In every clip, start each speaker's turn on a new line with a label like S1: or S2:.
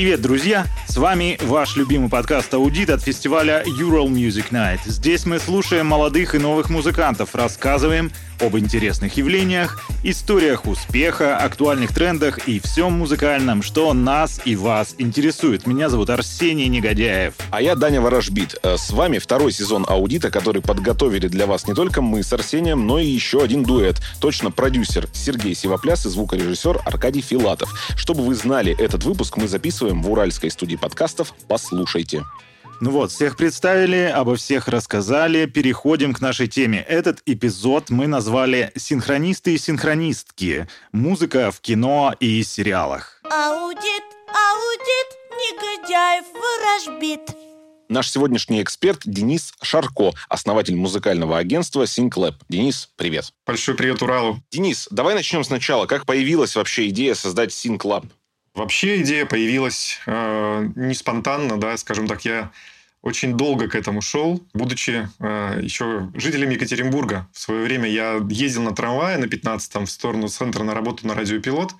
S1: Привет, друзья! С вами ваш любимый подкаст «Аудит» от фестиваля Ural Music Night. Здесь мы слушаем молодых и новых музыкантов, рассказываем об интересных явлениях, историях успеха, актуальных трендах и всем музыкальном, что нас и вас интересует. Меня зовут Арсений Негодяев.
S2: А я Даня Ворожбит. Э, с вами второй сезон аудита, который подготовили для вас не только мы с Арсением, но и еще один дуэт. Точно продюсер Сергей Сивопляс и звукорежиссер Аркадий Филатов. Чтобы вы знали, этот выпуск мы записываем в Уральской студии подкастов «Послушайте».
S1: Ну вот, всех представили, обо всех рассказали. Переходим к нашей теме. Этот эпизод мы назвали «Синхронисты и синхронистки. Музыка в кино и сериалах».
S3: Аудит, аудит, негодяев ворожбит.
S2: Наш сегодняшний эксперт Денис Шарко, основатель музыкального агентства SyncLab. Денис, привет.
S4: Большой привет Уралу.
S2: Денис, давай начнем сначала. Как появилась вообще идея создать SyncLab?
S4: Вообще идея появилась э, не спонтанно, да, скажем так, я очень долго к этому шел, будучи э, еще жителем Екатеринбурга. В свое время я ездил на трамвае на 15-м в сторону центра на работу на радиопилот.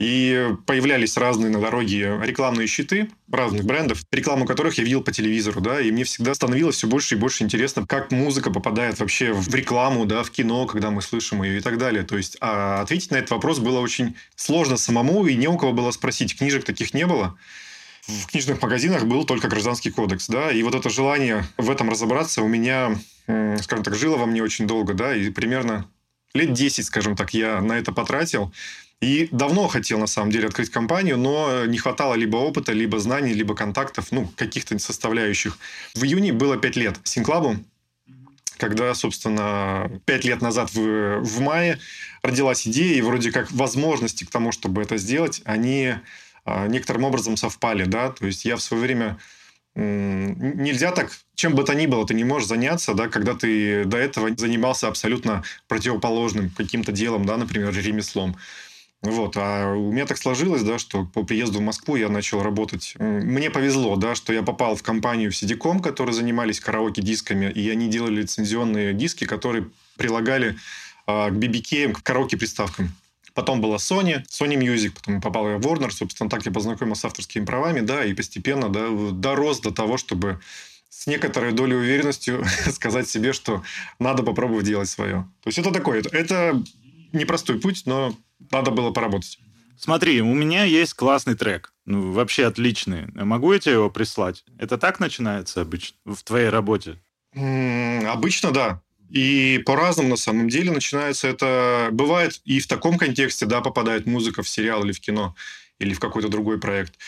S4: И появлялись разные на дороге рекламные щиты разных брендов, рекламу которых я видел по телевизору, да, и мне всегда становилось все больше и больше интересно, как музыка попадает вообще в рекламу, да, в кино, когда мы слышим ее и так далее. То есть а ответить на этот вопрос было очень сложно самому, и не у кого было спросить. Книжек таких не было в книжных магазинах был только гражданский кодекс, да, и вот это желание в этом разобраться у меня, скажем так, жило во мне очень долго, да, и примерно лет 10, скажем так, я на это потратил. И давно хотел, на самом деле, открыть компанию, но не хватало либо опыта, либо знаний, либо контактов, ну, каких-то составляющих. В июне было 5 лет Синклабу, когда, собственно, 5 лет назад в, в мае родилась идея, и вроде как возможности к тому, чтобы это сделать, они а, некоторым образом совпали, да, то есть я в свое время нельзя так, чем бы то ни было, ты не можешь заняться, да, когда ты до этого занимался абсолютно противоположным каким-то делом, да, например, ремеслом. Вот, а у меня так сложилось, да, что по приезду в Москву я начал работать. Мне повезло, да, что я попал в компанию Сидиком, которые занимались караоке-дисками, и они делали лицензионные диски, которые прилагали а, к BBK, к караоке-приставкам. Потом была Sony, Sony Music, потом попал я в Warner, собственно, так я познакомился с авторскими правами, да, и постепенно, да, дорос до того, чтобы с некоторой долей уверенностью сказать себе, что надо попробовать делать свое. То есть это такое, это непростой путь, но надо было поработать.
S1: Смотри, у меня есть классный трек. Ну, вообще отличный. Могу я тебе его прислать? Это так начинается обычно в твоей работе?
S4: М-м, обычно, да. И по-разному на самом деле начинается это... Бывает и в таком контексте, да, попадает музыка в сериал или в кино, или в какой-то другой проект.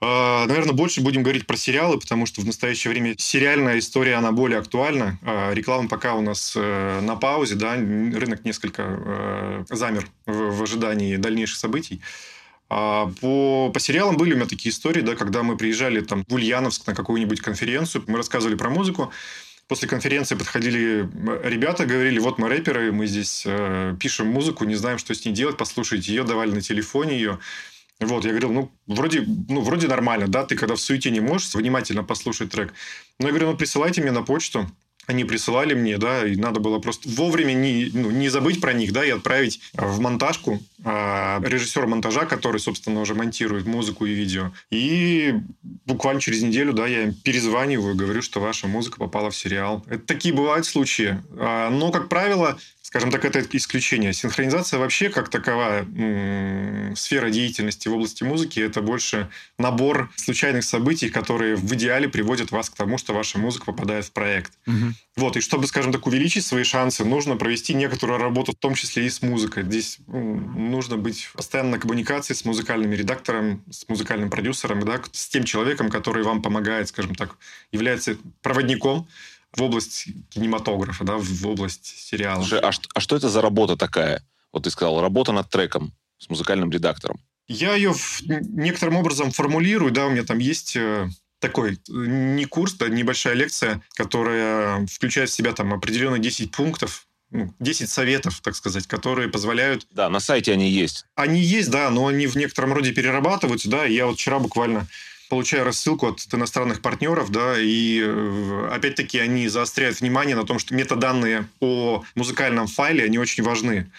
S4: А, Наверное, больше будем говорить про сериалы, потому что в настоящее время сериальная история, она более актуальна. А, реклама пока у нас э, на паузе, да, рынок несколько э, замер в ожидании дальнейших событий. А по, по сериалам были у меня такие истории, да, когда мы приезжали там в Ульяновск на какую-нибудь конференцию, мы рассказывали про музыку, После конференции подходили ребята, говорили, вот мы рэперы, мы здесь э, пишем музыку, не знаем, что с ней делать, послушайте ее, давали на телефоне ее. Вот, я говорил, ну, вроде, ну, вроде нормально, да, ты когда в суете не можешь внимательно послушать трек. Но я говорю, ну, присылайте мне на почту, они присылали мне, да, и надо было просто вовремя не, ну, не забыть про них, да, и отправить в монтажку а, режиссер монтажа, который, собственно, уже монтирует музыку и видео. И буквально через неделю, да, я им перезваниваю, говорю, что ваша музыка попала в сериал. Это такие бывают случаи. А, но, как правило, Скажем так, это исключение. Синхронизация вообще, как таковая сфера деятельности в области музыки, это больше набор случайных событий, которые в идеале приводят вас к тому, что ваша музыка попадает в проект. Угу. Вот, и чтобы, скажем так, увеличить свои шансы, нужно провести некоторую работу, в том числе и с музыкой. Здесь нужно быть постоянно на коммуникации с музыкальным редактором, с музыкальным продюсером, да, с тем человеком, который вам помогает, скажем так, является проводником в область кинематографа, да, в область сериала.
S2: Слушай, а, что, а что это за работа такая? Вот ты сказал, работа над треком с музыкальным редактором.
S4: Я ее некоторым образом формулирую, да, у меня там есть э, такой э, не курс, да, небольшая лекция, которая включает в себя там определенные 10 пунктов, 10 ну, советов, так сказать, которые позволяют...
S2: Да, на сайте они есть.
S4: Они есть, да, но они в некотором роде перерабатываются, да. Я вот вчера буквально получаю рассылку от иностранных партнеров, да, и э, опять-таки они заостряют внимание на том, что метаданные о музыкальном файле, они очень важны.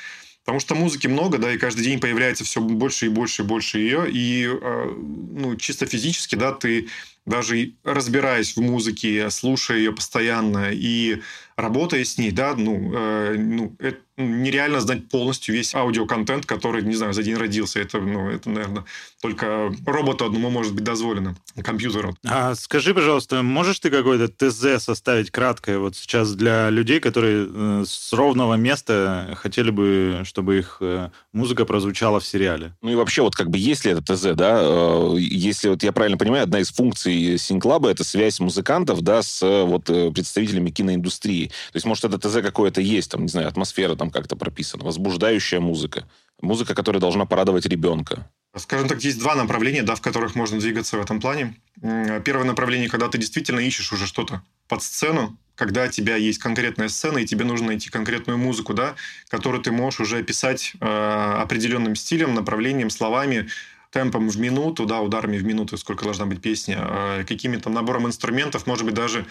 S4: Потому что музыки много, да, и каждый день появляется все больше и больше и больше ее. И э, ну, чисто физически, да, ты даже разбираясь в музыке, слушая ее постоянно и работая с ней, да, ну, э, ну это нереально знать полностью весь аудиоконтент, который, не знаю, за день родился. Это, ну, это, наверное, только роботу одному может быть дозволено, компьютеру.
S1: А скажи, пожалуйста, можешь ты какое-то ТЗ составить краткое вот сейчас для людей, которые э, с ровного места хотели бы, чтобы их э, музыка прозвучала в сериале?
S2: Ну и вообще, вот как бы есть ли это ТЗ, да? Э, если вот я правильно понимаю, одна из функций Синклаба — это связь музыкантов, да, с вот представителями киноиндустрии. То есть, может, это ТЗ какое-то есть, там, не знаю, атмосфера там как-то прописана, возбуждающая музыка. Музыка, которая должна порадовать ребенка.
S4: Скажем так, есть два направления, да, в которых можно двигаться в этом плане. Первое направление, когда ты действительно ищешь уже что-то под сцену, когда у тебя есть конкретная сцена, и тебе нужно найти конкретную музыку, да, которую ты можешь уже описать э, определенным стилем, направлением, словами, темпом в минуту, да, ударами в минуту, сколько должна быть песня, э, какими-то набором инструментов, может быть, даже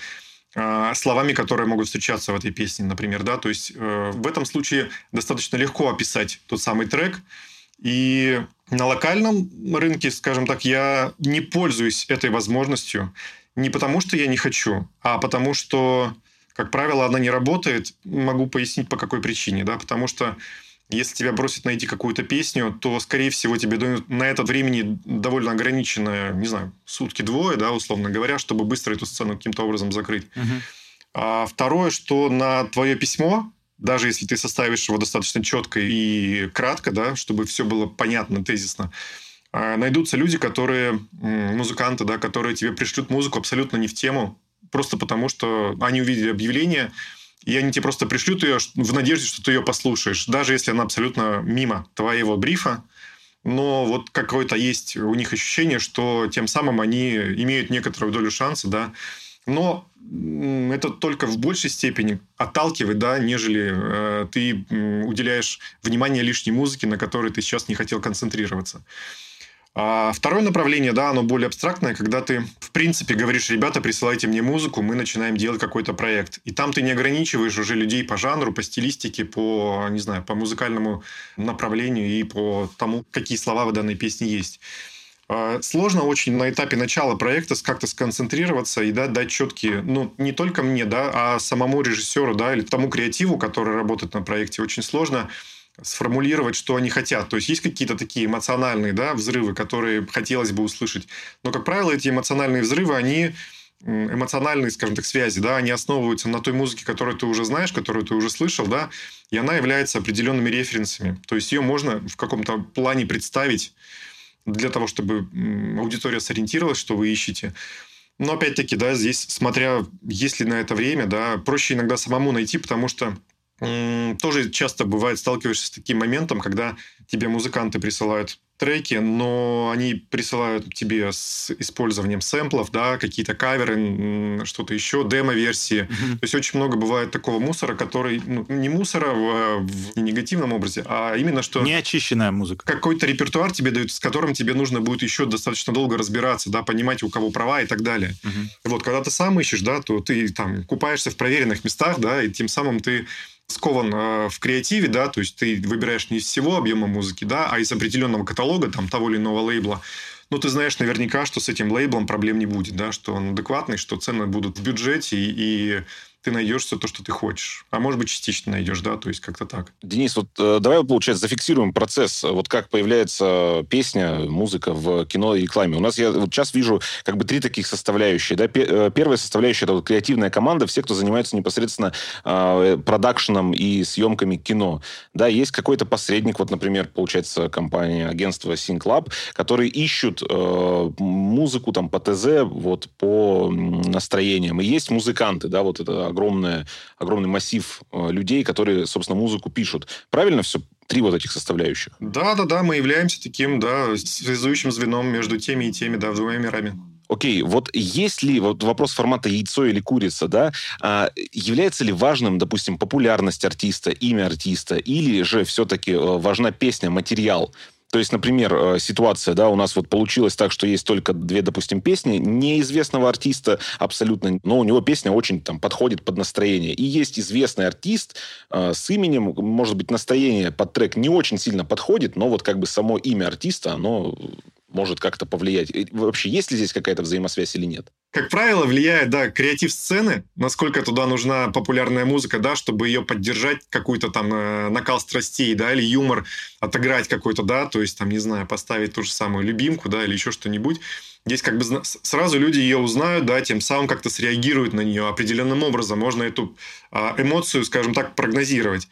S4: словами, которые могут встречаться в этой песне, например, да, то есть э, в этом случае достаточно легко описать тот самый трек, и на локальном рынке, скажем так, я не пользуюсь этой возможностью не потому, что я не хочу, а потому что, как правило, она не работает. Могу пояснить, по какой причине, да, потому что если тебя бросят найти какую-то песню, то, скорее всего, тебе дают на это времени довольно ограниченное, не знаю, сутки-двое, да, условно говоря, чтобы быстро эту сцену каким-то образом закрыть. Uh-huh. А второе, что на твое письмо, даже если ты составишь его достаточно четко и кратко, да, чтобы все было понятно, тезисно, а, найдутся люди, которые, музыканты, да, которые тебе пришлют музыку абсолютно не в тему, просто потому что они увидели объявление, и они тебе просто пришлют ее в надежде, что ты ее послушаешь, даже если она абсолютно мимо твоего брифа. Но вот какое-то есть у них ощущение, что тем самым они имеют некоторую долю шанса, да. Но это только в большей степени отталкивает, да, нежели э, ты уделяешь внимание лишней музыке, на которой ты сейчас не хотел концентрироваться. А второе направление, да, оно более абстрактное, когда ты, в принципе, говоришь, ребята, присылайте мне музыку, мы начинаем делать какой-то проект. И там ты не ограничиваешь уже людей по жанру, по стилистике, по, не знаю, по музыкальному направлению и по тому, какие слова в данной песне есть. А, сложно очень на этапе начала проекта как-то сконцентрироваться и да, дать четкие, ну, не только мне, да, а самому режиссеру, да, или тому креативу, который работает на проекте, очень сложно сформулировать, что они хотят. То есть есть какие-то такие эмоциональные да, взрывы, которые хотелось бы услышать. Но, как правило, эти эмоциональные взрывы, они эмоциональные, скажем так, связи, да, они основываются на той музыке, которую ты уже знаешь, которую ты уже слышал, да, и она является определенными референсами. То есть ее можно в каком-то плане представить для того, чтобы аудитория сориентировалась, что вы ищете. Но опять-таки, да, здесь, смотря есть ли на это время, да, проще иногда самому найти, потому что тоже часто бывает сталкиваешься с таким моментом, когда тебе музыканты присылают треки, но они присылают тебе с использованием сэмплов, да, какие-то каверы, что-то еще, демо-версии. Mm-hmm. То есть очень много бывает такого мусора, который, ну, не мусора в, в негативном образе, а именно что...
S1: Неочищенная музыка.
S4: Какой-то репертуар тебе дают, с которым тебе нужно будет еще достаточно долго разбираться, да, понимать, у кого права и так далее. Mm-hmm. Вот, когда ты сам ищешь, да, то ты там купаешься в проверенных местах, да, и тем самым ты скован э, в креативе, да, то есть ты выбираешь не из всего объема музыки, да, а из определенного каталога, там, того или иного лейбла. Но ты знаешь наверняка, что с этим лейблом проблем не будет, да, что он адекватный, что цены будут в бюджете, и, и ты найдешь все то, что ты хочешь. А может быть, частично найдешь, да, то есть как-то так.
S2: Денис, вот э, давай, получается, зафиксируем процесс, вот как появляется песня, музыка в кино и рекламе. У нас я вот сейчас вижу как бы три таких составляющие. Да? Э, первая составляющая – это вот креативная команда, все, кто занимается непосредственно э, продакшеном и съемками кино. Да, есть какой-то посредник, вот, например, получается, компания, агентство SyncLab, которые ищут э, музыку там по ТЗ, вот по настроениям. И есть музыканты, да, вот это огромное, огромный массив э, людей, которые, собственно, музыку пишут. Правильно все? Три вот этих составляющих.
S4: Да, да, да, мы являемся таким, да, связующим звеном между теми и теми, да, двумя мирами.
S2: Окей, вот есть ли, вот вопрос формата яйцо или курица, да, а, является ли важным, допустим, популярность артиста, имя артиста, или же все-таки э, важна песня, материал? То есть, например, э, ситуация, да, у нас вот получилось так, что есть только две, допустим, песни неизвестного артиста абсолютно, но у него песня очень там подходит под настроение. И есть известный артист э, с именем, может быть, настроение под трек не очень сильно подходит, но вот как бы само имя артиста, оно может как-то повлиять. Вообще, есть ли здесь какая-то взаимосвязь или нет?
S4: Как правило, влияет, да, креатив сцены, насколько туда нужна популярная музыка, да, чтобы ее поддержать, какой-то там э, накал страстей, да, или юмор отыграть какой-то, да, то есть, там, не знаю, поставить ту же самую любимку, да, или еще что-нибудь. Здесь как бы сразу люди ее узнают, да, тем самым как-то среагируют на нее определенным образом. Можно эту а, эмоцию, скажем так, прогнозировать.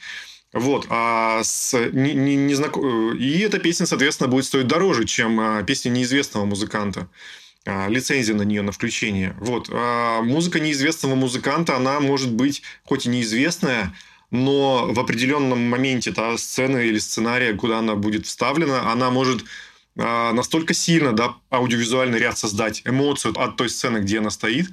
S4: Вот. А с, не, не, не знак... И эта песня, соответственно, будет стоить дороже, чем а, песня неизвестного музыканта. А, лицензия на нее, на включение. Вот. А музыка неизвестного музыканта, она может быть хоть и неизвестная, но в определенном моменте та сцена или сценария, куда она будет вставлена, она может а, настолько сильно да, аудиовизуальный ряд создать, эмоцию от той сцены, где она стоит,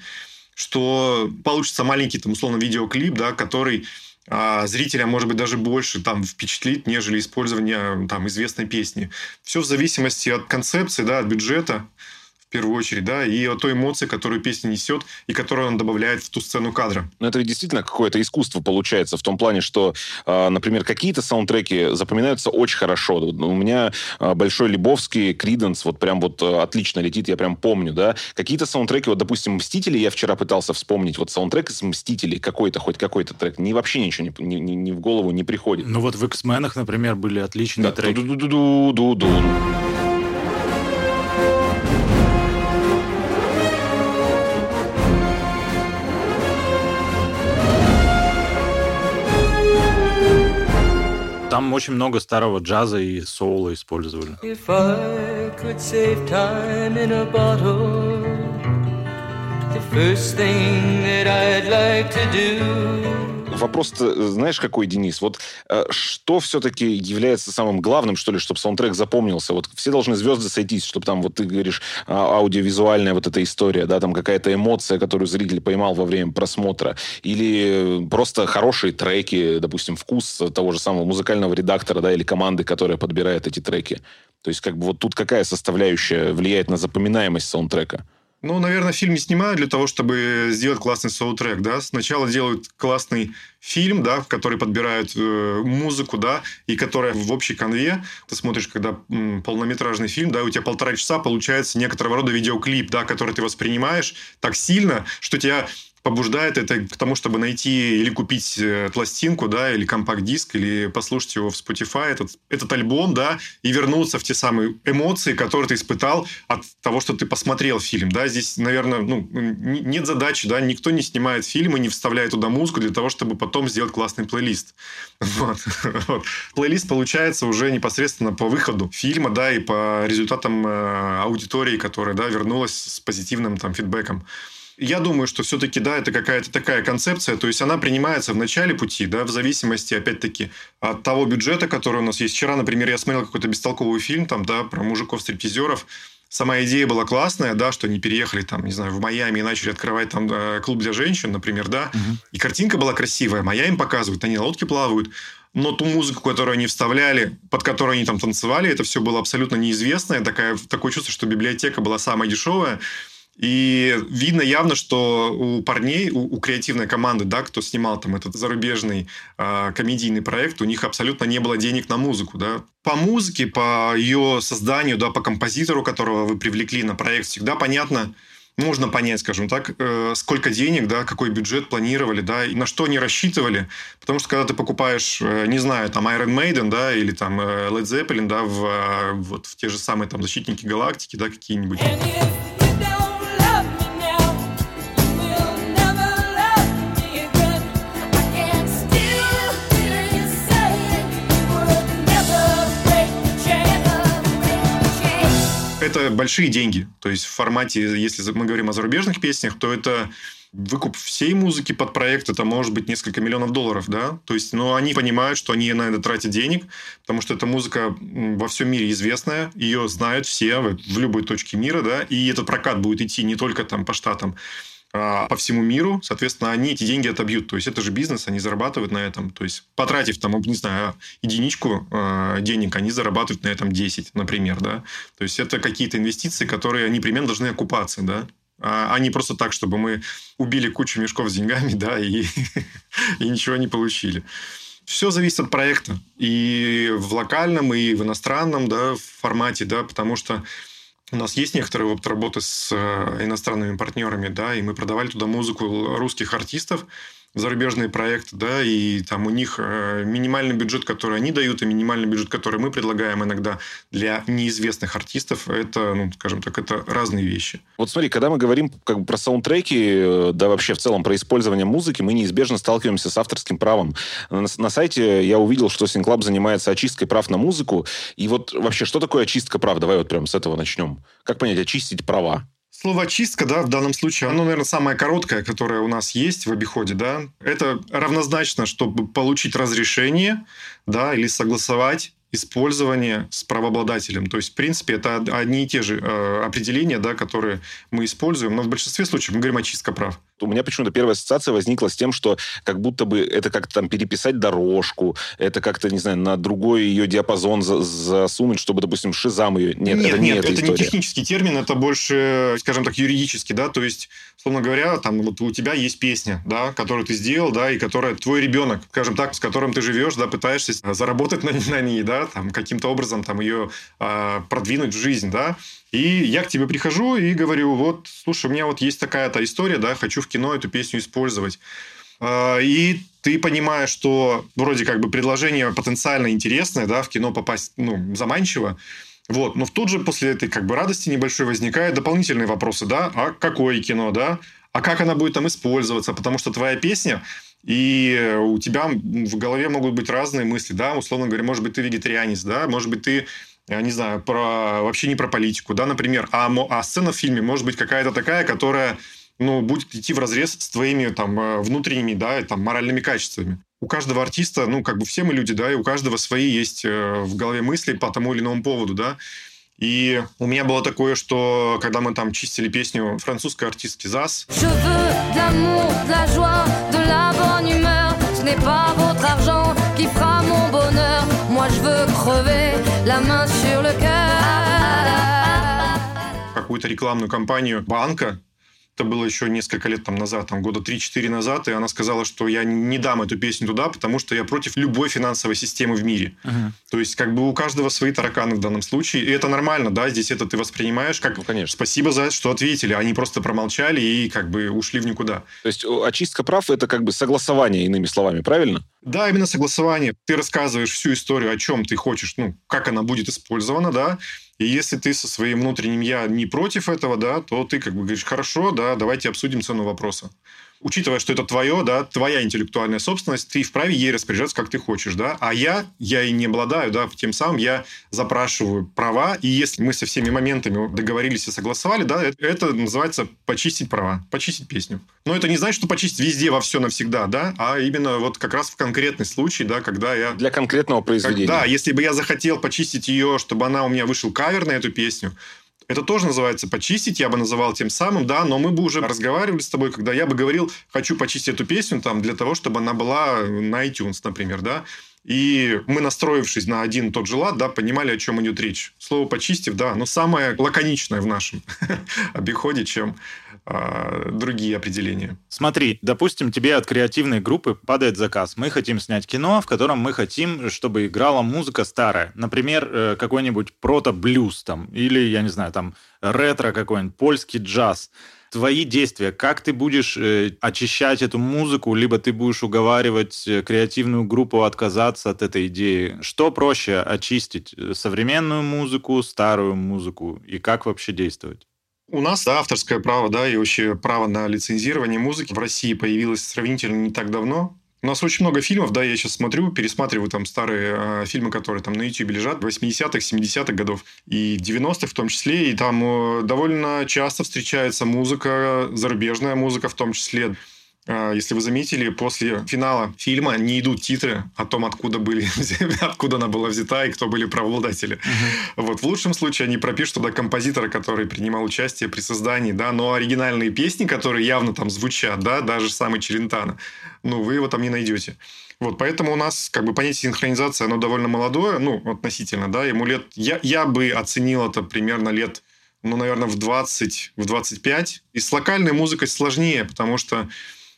S4: что получится маленький, там, условно, видеоклип, да, который а зрителя, может быть, даже больше там впечатлит, нежели использование там известной песни. Все в зависимости от концепции, да, от бюджета первую очередь, да, и о той эмоции, которую песня несет и которую он добавляет в ту сцену кадра.
S2: Ну, это действительно какое-то искусство получается в том плане, что, э, например, какие-то саундтреки запоминаются очень хорошо. У меня э, Большой Лебовский, Криденс, вот прям вот э, отлично летит, я прям помню, да. Какие-то саундтреки, вот, допустим, «Мстители», я вчера пытался вспомнить, вот саундтрек из «Мстителей», какой-то, хоть какой-то трек, ни вообще ничего не, не, не в голову не приходит.
S1: Ну вот в «X-менах», например, были отличные да, треки. Там очень много старого джаза и соула использовали. Bottle, the first thing that I'd
S2: like to do Вопрос, э, знаешь, какой, Денис? Вот э, что все-таки является самым главным, что ли, чтобы саундтрек запомнился? Вот все должны звезды сойтись, чтобы там, вот ты говоришь, а, аудиовизуальная вот эта история, да, там какая-то эмоция, которую зритель поймал во время просмотра, или просто хорошие треки, допустим, вкус того же самого музыкального редактора, да, или команды, которая подбирает эти треки. То есть, как бы вот тут какая составляющая влияет на запоминаемость саундтрека?
S4: Ну, наверное, фильм не снимают для того, чтобы сделать классный саундтрек, да. Сначала делают классный фильм, да, в который подбирают э, музыку, да, и которая в общей конве, ты смотришь, когда м, полнометражный фильм, да, у тебя полтора часа получается некоторого рода видеоклип, да, который ты воспринимаешь так сильно, что тебя побуждает это к тому, чтобы найти или купить э, пластинку, да, или компакт-диск, или послушать его в Spotify, этот, этот альбом, да, и вернуться в те самые эмоции, которые ты испытал от того, что ты посмотрел фильм, да. Здесь, наверное, ну, нет задачи, да, никто не снимает фильмы, не вставляет туда музыку для того, чтобы потом сделать классный плейлист. Вот. вот. Плейлист получается уже непосредственно по выходу фильма, да, и по результатам э, аудитории, которая, да, вернулась с позитивным там фидбэком. Я думаю, что все-таки, да, это какая-то такая концепция, то есть она принимается в начале пути, да, в зависимости, опять-таки, от того бюджета, который у нас есть. Вчера, например, я смотрел какой-то бестолковый фильм, там, да, про мужиков-стриптизеров, сама идея была классная, да, что они переехали там, не знаю, в Майами и начали открывать там э, клуб для женщин, например, да, угу. и картинка была красивая, Майами им показывают, они на лодке плавают, но ту музыку, которую они вставляли, под которую они там танцевали, это все было абсолютно неизвестное, такая, такое чувство, что библиотека была самая дешевая, и видно явно, что у парней, у, у креативной команды, да, кто снимал там этот зарубежный э, комедийный проект, у них абсолютно не было денег на музыку, да. По музыке, по ее созданию, да, по композитору, которого вы привлекли на проект, всегда понятно, можно понять, скажем так, э, сколько денег, да, какой бюджет планировали, да, и на что они рассчитывали. Потому что когда ты покупаешь, э, не знаю, там Iron Maiden, да, или там э, Led Zeppelin, да, в, э, вот в те же самые там Защитники Галактики, да, какие-нибудь. Это большие деньги. То есть в формате, если мы говорим о зарубежных песнях, то это выкуп всей музыки под проект, это может быть несколько миллионов долларов, да, то есть, но они понимают, что они на это тратят денег, потому что эта музыка во всем мире известная, ее знают все в любой точке мира, да, и этот прокат будет идти не только там по штатам, по всему миру, соответственно, они эти деньги отобьют. То есть это же бизнес, они зарабатывают на этом. То есть потратив там, не знаю, единичку э, денег, они зарабатывают на этом 10, например, да. То есть это какие-то инвестиции, которые непременно должны окупаться, да а не просто так, чтобы мы убили кучу мешков с деньгами, да, и, и ничего не получили. Все зависит от проекта. И в локальном, и в иностранном да, формате, да, потому что у нас есть некоторый опыт работы с э, иностранными партнерами, да, и мы продавали туда музыку русских артистов, зарубежные проекты, да, и там у них э, минимальный бюджет, который они дают, и минимальный бюджет, который мы предлагаем иногда для неизвестных артистов, это, ну, скажем так, это разные вещи.
S2: Вот смотри, когда мы говорим как бы про саундтреки, э, да вообще в целом про использование музыки, мы неизбежно сталкиваемся с авторским правом. На, на сайте я увидел, что Синклаб занимается очисткой прав на музыку, и вот вообще, что такое очистка прав? Давай вот прям с этого начнем. Как понять, очистить права?
S4: Слово «чистка», да, в данном случае, оно, наверное, самое короткое, которое у нас есть в обиходе, да. Это равнозначно, чтобы получить разрешение, да, или согласовать использование с правообладателем. То есть, в принципе, это одни и те же э, определения, да, которые мы используем, но в большинстве случаев мы говорим о чистке прав.
S2: У меня почему-то первая ассоциация возникла с тем, что как будто бы это как-то там переписать дорожку, это как-то, не знаю, на другой ее диапазон за засунуть, чтобы, допустим, шизам ее...
S4: Нет, нет, это не нет, это история. не технический термин, это больше, скажем так, юридический, да, то есть, словно говоря, там вот у тебя есть песня, да, которую ты сделал, да, и которая твой ребенок, скажем так, с которым ты живешь, да, пытаешься заработать на, на ней, да, там каким-то образом там ее а, продвинуть в жизнь, да, и я к тебе прихожу и говорю, вот, слушай, у меня вот есть такая-то история, да, хочу в кино эту песню использовать. А, и ты понимаешь, что вроде как бы предложение потенциально интересное, да, в кино попасть, ну, заманчиво, вот, но тут же после этой как бы радости небольшой возникают дополнительные вопросы, да, а какое кино, да, а как она будет там использоваться, потому что твоя песня, и у тебя в голове могут быть разные мысли, да, условно говоря, может быть, ты вегетарианец, да, может быть, ты я не знаю, про, вообще не про политику, да, например, а, а сцена в фильме может быть какая-то такая, которая, ну, будет идти в разрез с твоими там э, внутренними, да, там, моральными качествами. У каждого артиста, ну, как бы все мы люди, да, и у каждого свои есть э, в голове мысли по тому или иному поводу, да. И у меня было такое, что когда мы там чистили песню французской артистки ЗАС... Je veux Какую-то рекламную кампанию банка это было еще несколько лет там назад, там года 3-4 назад, и она сказала, что я не дам эту песню туда, потому что я против любой финансовой системы в мире. Uh-huh. То есть, как бы у каждого свои тараканы в данном случае, и это нормально, да, здесь это ты воспринимаешь как ну, конечно. спасибо за что ответили, они просто промолчали и как бы ушли в никуда.
S2: То есть, очистка прав – это как бы согласование, иными словами, правильно?
S4: Да, именно согласование. Ты рассказываешь всю историю, о чем ты хочешь, ну, как она будет использована, да, и если ты со своим внутренним «я» не против этого, да, то ты как бы говоришь, хорошо, да, давайте обсудим цену вопроса учитывая, что это твое, да, твоя интеллектуальная собственность, ты вправе ей распоряжаться, как ты хочешь, да, а я, я и не обладаю, да, тем самым я запрашиваю права, и если мы со всеми моментами договорились и согласовали, да, это, это называется почистить права, почистить песню. Но это не значит, что почистить везде, во все навсегда, да, а именно вот как раз в конкретный случай, да, когда я...
S2: Для конкретного произведения.
S4: Как, да, если бы я захотел почистить ее, чтобы она у меня вышел кавер на эту песню, это тоже называется почистить, я бы называл тем самым, да, но мы бы уже разговаривали с тобой, когда я бы говорил, хочу почистить эту песню там для того, чтобы она была на iTunes, например, да, и мы, настроившись на один тот же лад, да, понимали, о чем идет речь. Слово «почистив», да, но самое лаконичное в нашем обиходе, чем а, другие определения.
S1: Смотри, допустим, тебе от креативной группы падает заказ. Мы хотим снять кино, в котором мы хотим, чтобы играла музыка старая. Например, э, какой-нибудь прото-блюз там, или, я не знаю, там, ретро какой-нибудь, польский джаз твои действия, как ты будешь э, очищать эту музыку, либо ты будешь уговаривать э, креативную группу отказаться от этой идеи. Что проще очистить? Э, современную музыку, старую музыку? И как вообще действовать?
S4: У нас да, авторское право, да, и вообще право на лицензирование музыки в России появилось сравнительно не так давно. У нас очень много фильмов, да, я сейчас смотрю, пересматриваю там старые э, фильмы, которые там на YouTube лежат, 80-х, 70-х годов и 90-х в том числе, и там э, довольно часто встречается музыка, зарубежная музыка в том числе. А, если вы заметили, после финала фильма не идут титры о том, откуда были, откуда она была взята и кто были правообладатели. Uh-huh. Вот в лучшем случае они пропишут туда композитора, который принимал участие при создании, да, но оригинальные песни, которые явно там звучат, да, даже самый Челентано, ну вы его там не найдете. Вот, поэтому у нас как бы понятие синхронизации, оно довольно молодое, ну, относительно, да, ему лет... Я, я бы оценил это примерно лет, ну, наверное, в 20, в 25. И с локальной музыкой сложнее, потому что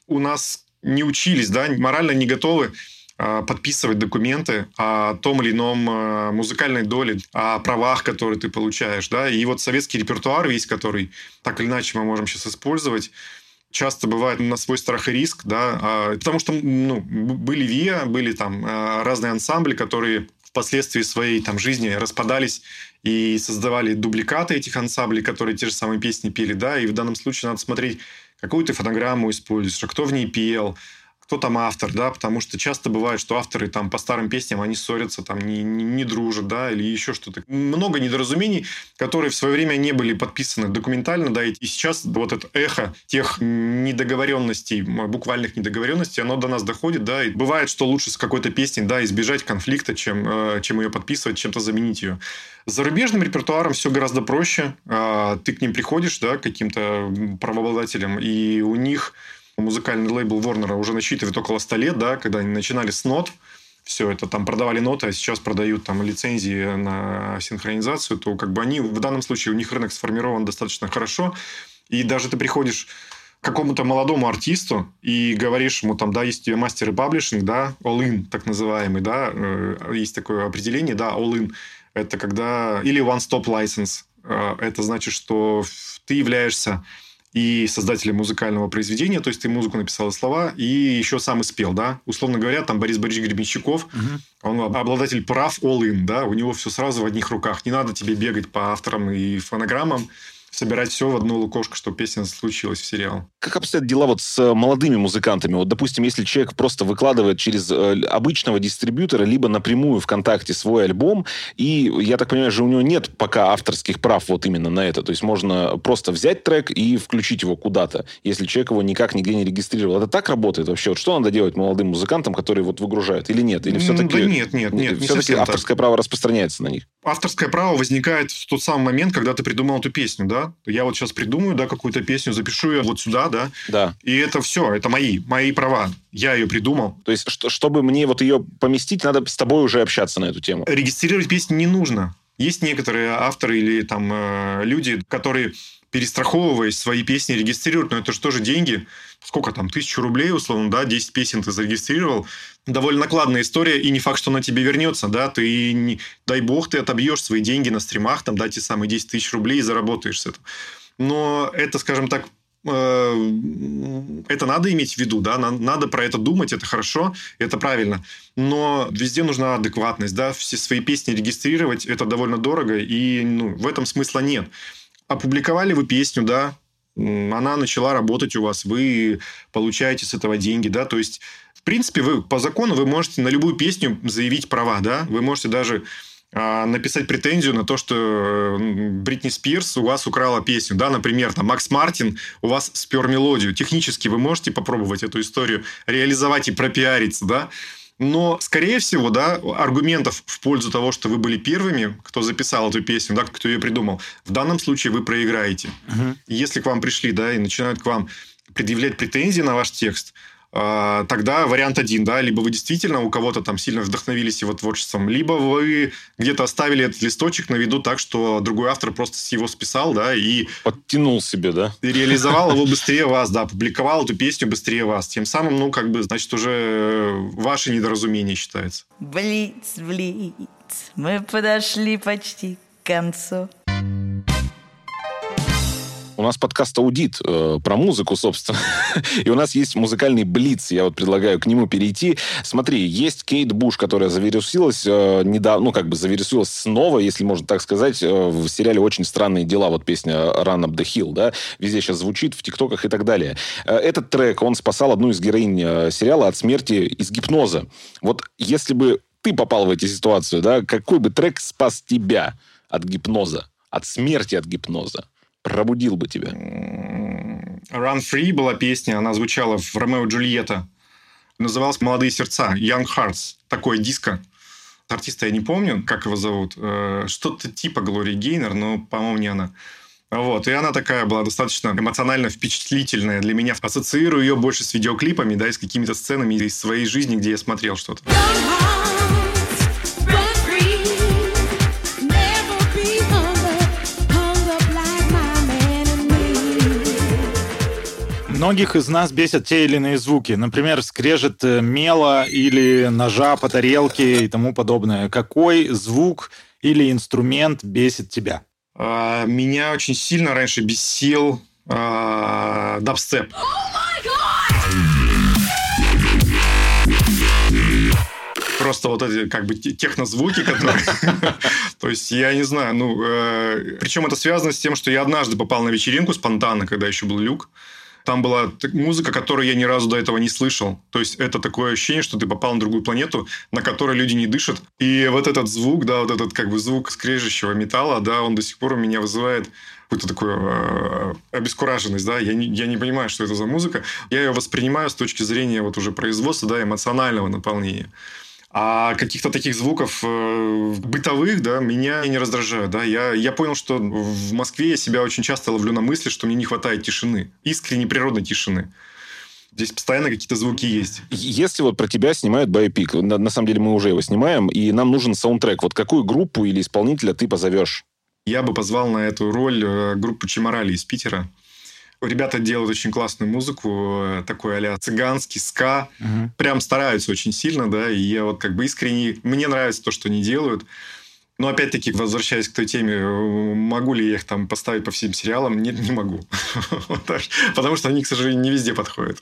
S4: у нас не учились, да, морально не готовы а, подписывать документы о том или ином а, музыкальной доле, о правах, которые ты получаешь, да, и вот советский репертуар весь, который так или иначе мы можем сейчас использовать, часто бывает на свой страх и риск, да, а, потому что ну, были ВИА, были там разные ансамбли, которые впоследствии своей там жизни распадались и создавали дубликаты этих ансамблей, которые те же самые песни пели, да, и в данном случае надо смотреть какую ты фонограмму используешь, а кто в ней пел, кто там автор, да, потому что часто бывает, что авторы там по старым песням, они ссорятся, там не, не, не дружат, да, или еще что-то. Много недоразумений, которые в свое время не были подписаны документально, да, и сейчас вот это эхо тех недоговоренностей, буквальных недоговоренностей, оно до нас доходит, да, и бывает, что лучше с какой-то песней, да, избежать конфликта, чем, э, чем ее подписывать, чем-то заменить ее. С зарубежным репертуаром все гораздо проще. А, ты к ним приходишь, да, каким-то правообладателям, и у них музыкальный лейбл Warner уже насчитывает около 100 лет, да, когда они начинали с нот, все это там продавали ноты, а сейчас продают там лицензии на синхронизацию, то как бы они в данном случае у них рынок сформирован достаточно хорошо. И даже ты приходишь к какому-то молодому артисту и говоришь ему там, да, есть мастер и паблишинг, да, all-in, так называемый, да, э, есть такое определение, да, all-in. Это когда... Или one-stop license. Э, это значит, что ты являешься и создателем музыкального произведения, то есть ты музыку написал слова, и еще сам и спел, да. Условно говоря, там Борис Борисович Гребенщиков, угу. он обладатель прав all-in, да, у него все сразу в одних руках. Не надо тебе бегать по авторам и фонограммам, собирать все в одну лукошко, чтобы песня случилась в сериал.
S2: Как обстоят дела вот с э, молодыми музыкантами? Вот, допустим, если человек просто выкладывает через э, обычного дистрибьютора, либо напрямую ВКонтакте свой альбом, и, я так понимаю, же у него нет пока авторских прав вот именно на это. То есть можно просто взять трек и включить его куда-то, если человек его никак нигде не регистрировал. Это так работает вообще? Вот что надо делать молодым музыкантам, которые вот выгружают? Или нет? Или все-таки...
S4: Да нет, нет, нет.
S2: Все-таки авторское так. право распространяется на них?
S4: Авторское право возникает в тот самый момент, когда ты придумал эту песню, да? Я вот сейчас придумаю, да, какую-то песню, запишу ее вот сюда, да?
S2: Да.
S4: И это все, это мои, мои права. Я ее придумал.
S2: То есть, что, чтобы мне вот ее поместить, надо с тобой уже общаться на эту тему.
S4: Регистрировать песню не нужно. Есть некоторые авторы или там э, люди, которые перестраховываясь, свои песни регистрируют, но это же тоже деньги. Сколько там, тысячу рублей, условно, да, 10 песен ты зарегистрировал. Довольно накладная история, и не факт, что она тебе вернется, да, ты, не, дай бог, ты отобьешь свои деньги на стримах, там, да, те самые 10 тысяч рублей и заработаешь с этого. Но это, скажем так, э, это надо иметь в виду, да, надо про это думать, это хорошо, это правильно. Но везде нужна адекватность, да, все свои песни регистрировать, это довольно дорого, и ну, в этом смысла нет. Опубликовали вы песню, да, она начала работать у вас, вы получаете с этого деньги, да, то есть, в принципе, вы по закону вы можете на любую песню заявить права, да, вы можете даже а, написать претензию на то, что Бритни Спирс у вас украла песню, да, например, там Макс Мартин у вас спер мелодию. Технически вы можете попробовать эту историю реализовать и пропиариться, да, но, скорее всего, да, аргументов в пользу того, что вы были первыми, кто записал эту песню, да, кто ее придумал, в данном случае вы проиграете. Угу. Если к вам пришли, да, и начинают к вам предъявлять претензии на ваш текст, тогда вариант один, да, либо вы действительно у кого-то там сильно вдохновились его творчеством, либо вы где-то оставили этот листочек на виду так, что другой автор просто его списал, да, и...
S2: Подтянул себе, да?
S4: И реализовал его быстрее вас, да, публиковал эту песню быстрее вас. Тем самым, ну, как бы, значит, уже ваше недоразумение считается.
S3: Блиц, блиц, мы подошли почти к концу.
S2: Нас подкаст «Аудит» э, про музыку, собственно. И у нас есть музыкальный блиц. Я вот предлагаю к нему перейти. Смотри, есть Кейт Буш, которая завирусилась э, недавно, ну, как бы завирусилась снова, если можно так сказать, э, в сериале «Очень странные дела». Вот песня «Run Up the Hill», да? Везде сейчас звучит, в ТикТоках и так далее. Э, этот трек, он спасал одну из героинь э, сериала от смерти из гипноза. Вот если бы ты попал в эти ситуации, да, какой бы трек спас тебя от гипноза, от смерти от гипноза? Пробудил бы тебя?
S4: Run Free была песня, она звучала в Ромео и Джульетта. Называлась «Молодые сердца», Young Hearts. Такое диско. Артиста я не помню, как его зовут. Э, что-то типа Глории Гейнер, но, по-моему, не она. Вот. И она такая была достаточно эмоционально впечатлительная для меня. Ассоциирую ее больше с видеоклипами, да, и с какими-то сценами из своей жизни, где я смотрел что-то.
S1: Многих из нас бесят те или иные звуки. Например, скрежет э, мела или ножа по тарелке и тому подобное. Какой звук или инструмент бесит тебя?
S4: А, меня очень сильно раньше бесил а, дабстеп. Просто вот эти как бы технозвуки, которые... То есть я не знаю, ну... Э, причем это связано с тем, что я однажды попал на вечеринку спонтанно, когда еще был люк. Там была музыка, которую я ни разу до этого не слышал. То есть это такое ощущение, что ты попал на другую планету, на которой люди не дышат. И вот этот звук, да, вот этот как бы звук скрежещего металла, да, он до сих пор у меня вызывает какую-то такую э, обескураженность, да, я не, я не понимаю, что это за музыка. Я ее воспринимаю с точки зрения вот уже производства, да, эмоционального наполнения. А каких-то таких звуков э, бытовых, да, меня не раздражают, да. Я, я понял, что в Москве я себя очень часто ловлю на мысли, что мне не хватает тишины, искренней природной тишины. Здесь постоянно какие-то звуки есть.
S2: Если вот про тебя снимают байопик, на, на самом деле мы уже его снимаем, и нам нужен саундтрек, вот какую группу или исполнителя ты позовешь?
S4: Я бы позвал на эту роль э, группу Чеморали из Питера. Ребята делают очень классную музыку, э, такой а цыганский, ска. Угу. Прям стараются очень сильно, да, и я вот как бы искренне... Мне нравится то, что они делают. Но опять-таки, возвращаясь к той теме, э, могу ли я их там поставить по всем сериалам? Нет, не могу. Потому что они, к сожалению, не везде подходят.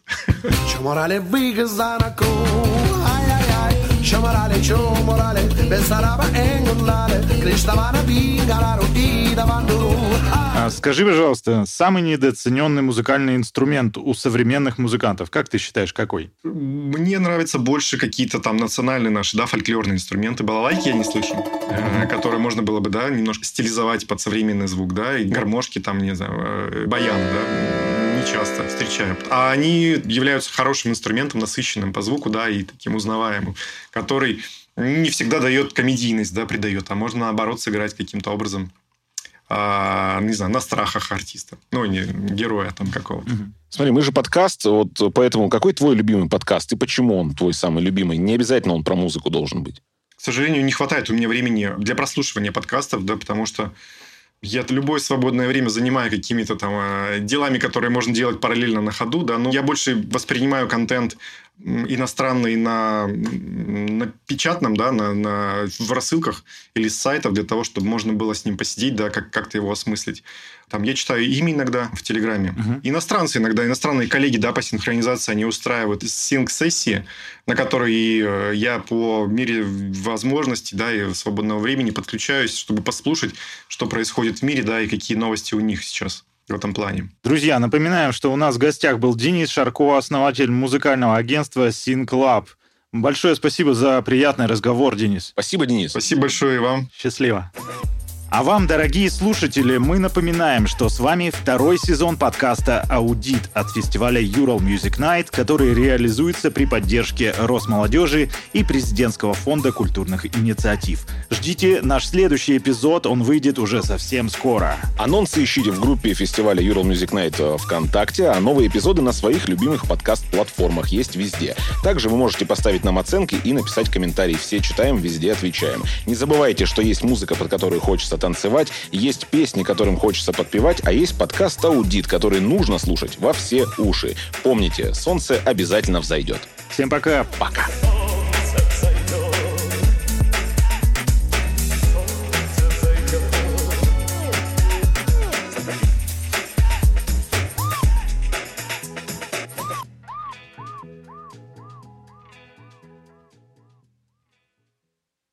S1: Ciomorale, ciomorale, Bessaraba engolale, Криштавана бингарару и давандуру. Скажи, пожалуйста, самый недооцененный музыкальный инструмент у современных музыкантов, как ты считаешь, какой?
S4: Мне нравятся больше какие-то там национальные наши, да, фольклорные инструменты. Балалайки я не слышу, mm-hmm. которые можно было бы, да, немножко стилизовать под современный звук, да, и гармошки там, не знаю, э, баян, да, не часто встречаю. А они являются хорошим инструментом, насыщенным по звуку, да, и таким узнаваемым который не всегда дает комедийность, да, придает, а можно, наоборот, сыграть каким-то образом а, не знаю, на страхах артиста. Ну, не героя там какого-то.
S2: Смотри, мы же подкаст, вот поэтому какой твой любимый подкаст и почему он твой самый любимый? Не обязательно он про музыку должен быть.
S4: К сожалению, не хватает у меня времени для прослушивания подкастов, да, потому что я любое свободное время занимаю какими-то там э, делами, которые можно делать параллельно на ходу, да, но я больше воспринимаю контент иностранный на, на печатном, да, на, на, в рассылках или с сайтов для того, чтобы можно было с ним посидеть, да, как, как-то его осмыслить. Там я читаю имя иногда в Телеграме. Uh-huh. Иностранцы иногда, иностранные коллеги, да, по синхронизации, они устраивают синк-сессии, на которые э, я по мере возможности, да, и свободного времени подключаюсь, чтобы послушать, что происходит в мире, да, и какие новости у них сейчас в этом плане.
S1: Друзья, напоминаем, что у нас в гостях был Денис Шарко, основатель музыкального агентства SynClub. Большое спасибо за приятный разговор, Денис.
S2: Спасибо, Денис.
S4: Спасибо большое и вам.
S1: Счастливо. А вам, дорогие слушатели, мы напоминаем, что с вами второй сезон подкаста «Аудит» от фестиваля Ural Music Night, который реализуется при поддержке Росмолодежи и Президентского фонда культурных инициатив. Ждите наш следующий эпизод, он выйдет уже совсем скоро.
S2: Анонсы ищите в группе фестиваля Ural Music Night ВКонтакте, а новые эпизоды на своих любимых подкаст-платформах есть везде. Также вы можете поставить нам оценки и написать комментарии. Все читаем, везде отвечаем. Не забывайте, что есть музыка, под которую хочется танцевать, есть песни, которым хочется подпевать, а есть подкаст «Аудит», который нужно слушать во все уши. Помните, солнце обязательно взойдет.
S1: Всем пока.
S2: Пока.